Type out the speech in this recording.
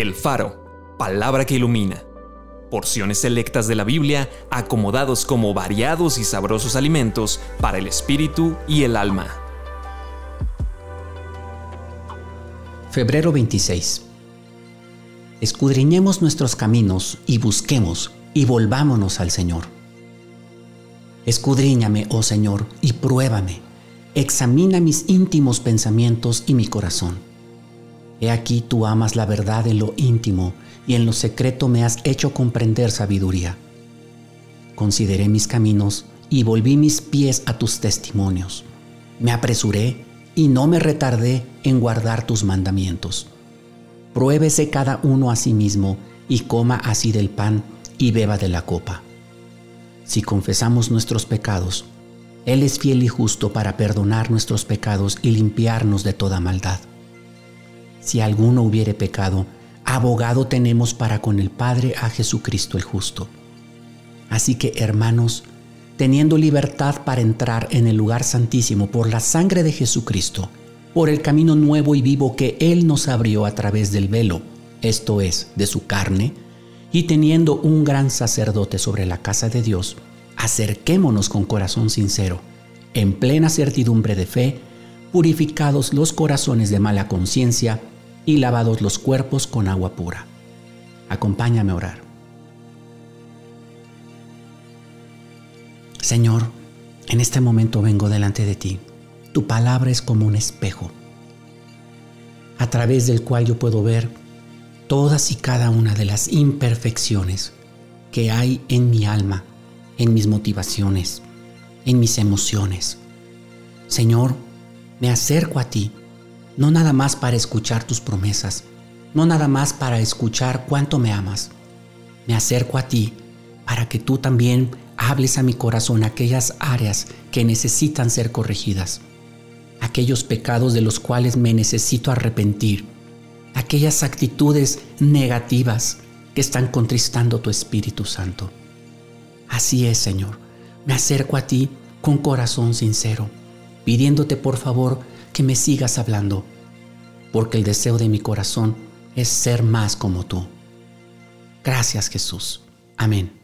El Faro, palabra que ilumina. Porciones selectas de la Biblia acomodados como variados y sabrosos alimentos para el espíritu y el alma. Febrero 26. Escudriñemos nuestros caminos y busquemos y volvámonos al Señor. Escudriñame, oh Señor, y pruébame. Examina mis íntimos pensamientos y mi corazón He aquí tú amas la verdad en lo íntimo y en lo secreto me has hecho comprender sabiduría. Consideré mis caminos y volví mis pies a tus testimonios. Me apresuré y no me retardé en guardar tus mandamientos. Pruébese cada uno a sí mismo y coma así del pan y beba de la copa. Si confesamos nuestros pecados, Él es fiel y justo para perdonar nuestros pecados y limpiarnos de toda maldad si alguno hubiere pecado, abogado tenemos para con el Padre a Jesucristo el justo. Así que, hermanos, teniendo libertad para entrar en el lugar santísimo por la sangre de Jesucristo, por el camino nuevo y vivo que Él nos abrió a través del velo, esto es, de su carne, y teniendo un gran sacerdote sobre la casa de Dios, acerquémonos con corazón sincero, en plena certidumbre de fe, purificados los corazones de mala conciencia y lavados los cuerpos con agua pura. Acompáñame a orar. Señor, en este momento vengo delante de ti. Tu palabra es como un espejo, a través del cual yo puedo ver todas y cada una de las imperfecciones que hay en mi alma, en mis motivaciones, en mis emociones. Señor, me acerco a ti no nada más para escuchar tus promesas, no nada más para escuchar cuánto me amas. Me acerco a ti para que tú también hables a mi corazón aquellas áreas que necesitan ser corregidas, aquellos pecados de los cuales me necesito arrepentir, aquellas actitudes negativas que están contristando tu Espíritu Santo. Así es, Señor, me acerco a ti con corazón sincero, pidiéndote por favor que me sigas hablando, porque el deseo de mi corazón es ser más como tú. Gracias Jesús. Amén.